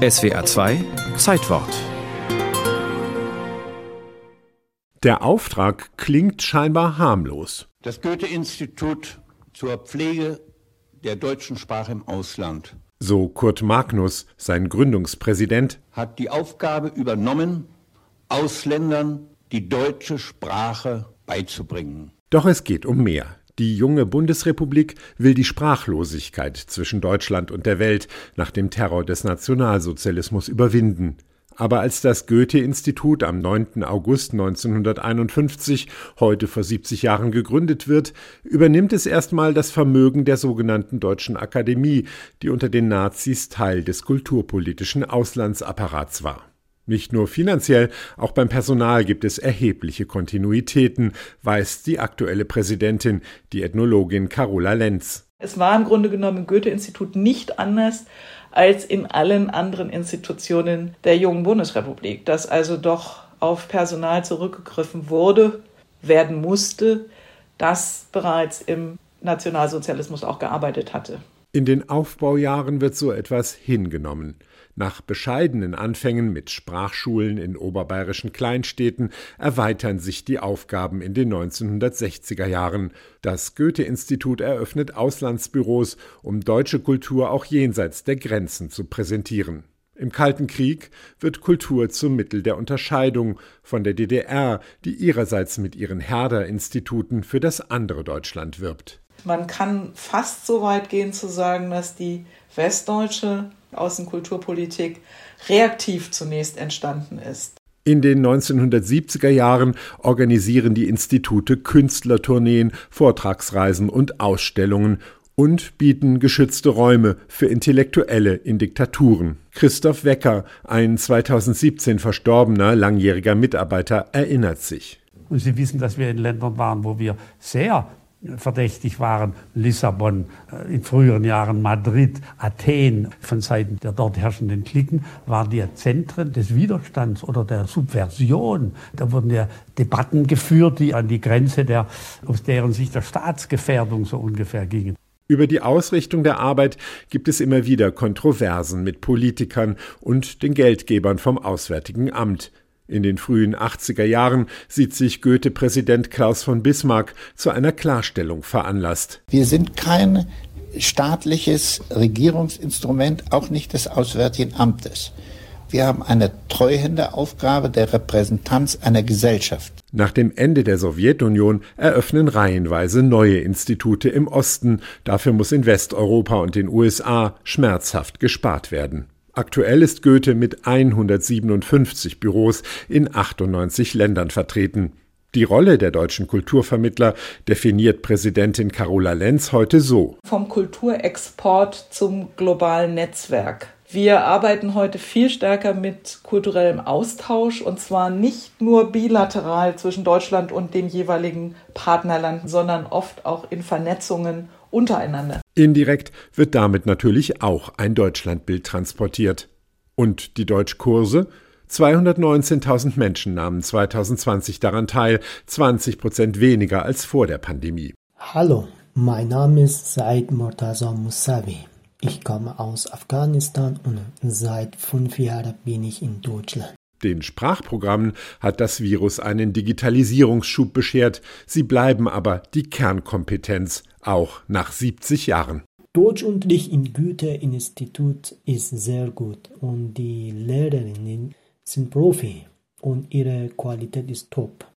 SWA 2 Zeitwort Der Auftrag klingt scheinbar harmlos. Das Goethe-Institut zur Pflege der deutschen Sprache im Ausland. So Kurt Magnus, sein Gründungspräsident, hat die Aufgabe übernommen, Ausländern die deutsche Sprache beizubringen. Doch es geht um mehr. Die junge Bundesrepublik will die Sprachlosigkeit zwischen Deutschland und der Welt nach dem Terror des Nationalsozialismus überwinden. Aber als das Goethe-Institut am 9. August 1951, heute vor 70 Jahren gegründet wird, übernimmt es erstmal das Vermögen der sogenannten Deutschen Akademie, die unter den Nazis Teil des kulturpolitischen Auslandsapparats war. Nicht nur finanziell, auch beim Personal gibt es erhebliche Kontinuitäten, weist die aktuelle Präsidentin, die Ethnologin Carola Lenz. Es war im Grunde genommen im Goethe-Institut nicht anders als in allen anderen Institutionen der jungen Bundesrepublik, dass also doch auf Personal zurückgegriffen wurde, werden musste, das bereits im Nationalsozialismus auch gearbeitet hatte. In den Aufbaujahren wird so etwas hingenommen. Nach bescheidenen Anfängen mit Sprachschulen in oberbayerischen Kleinstädten erweitern sich die Aufgaben in den 1960er Jahren. Das Goethe-Institut eröffnet Auslandsbüros, um deutsche Kultur auch jenseits der Grenzen zu präsentieren. Im Kalten Krieg wird Kultur zum Mittel der Unterscheidung von der DDR, die ihrerseits mit ihren Herder-Instituten für das andere Deutschland wirbt. Man kann fast so weit gehen zu sagen, dass die westdeutsche Außenkulturpolitik reaktiv zunächst entstanden ist. In den 1970er Jahren organisieren die Institute Künstlertourneen, Vortragsreisen und Ausstellungen und bieten geschützte Räume für Intellektuelle in Diktaturen. Christoph Wecker, ein 2017 verstorbener langjähriger Mitarbeiter, erinnert sich. Und Sie wissen, dass wir in Ländern waren, wo wir sehr verdächtig waren. Lissabon, äh, in früheren Jahren Madrid, Athen. Von Seiten der dort herrschenden Klicken waren die Zentren des Widerstands oder der Subversion. Da wurden ja Debatten geführt, die an die Grenze der, aus deren Sicht der Staatsgefährdung so ungefähr gingen. Über die Ausrichtung der Arbeit gibt es immer wieder Kontroversen mit Politikern und den Geldgebern vom Auswärtigen Amt. In den frühen 80er Jahren sieht sich Goethe-Präsident Klaus von Bismarck zu einer Klarstellung veranlasst. Wir sind kein staatliches Regierungsinstrument, auch nicht des Auswärtigen Amtes. Wir haben eine treuhände Aufgabe der Repräsentanz einer Gesellschaft. Nach dem Ende der Sowjetunion eröffnen reihenweise neue Institute im Osten. Dafür muss in Westeuropa und den USA schmerzhaft gespart werden. Aktuell ist Goethe mit 157 Büros in 98 Ländern vertreten. Die Rolle der deutschen Kulturvermittler definiert Präsidentin Carola Lenz heute so. Vom Kulturexport zum globalen Netzwerk. Wir arbeiten heute viel stärker mit kulturellem Austausch und zwar nicht nur bilateral zwischen Deutschland und dem jeweiligen Partnerland, sondern oft auch in Vernetzungen untereinander. Indirekt wird damit natürlich auch ein Deutschlandbild transportiert. Und die Deutschkurse? 219.000 Menschen nahmen 2020 daran teil, 20 Prozent weniger als vor der Pandemie. Hallo, mein Name ist Said Murtaza Musavi. Ich komme aus Afghanistan und seit fünf Jahren bin ich in Deutschland. Den Sprachprogrammen hat das Virus einen Digitalisierungsschub beschert, sie bleiben aber die Kernkompetenz, auch nach 70 Jahren. Deutschunterricht im Goethe-Institut ist sehr gut und die Lehrerinnen sind Profi und ihre Qualität ist top.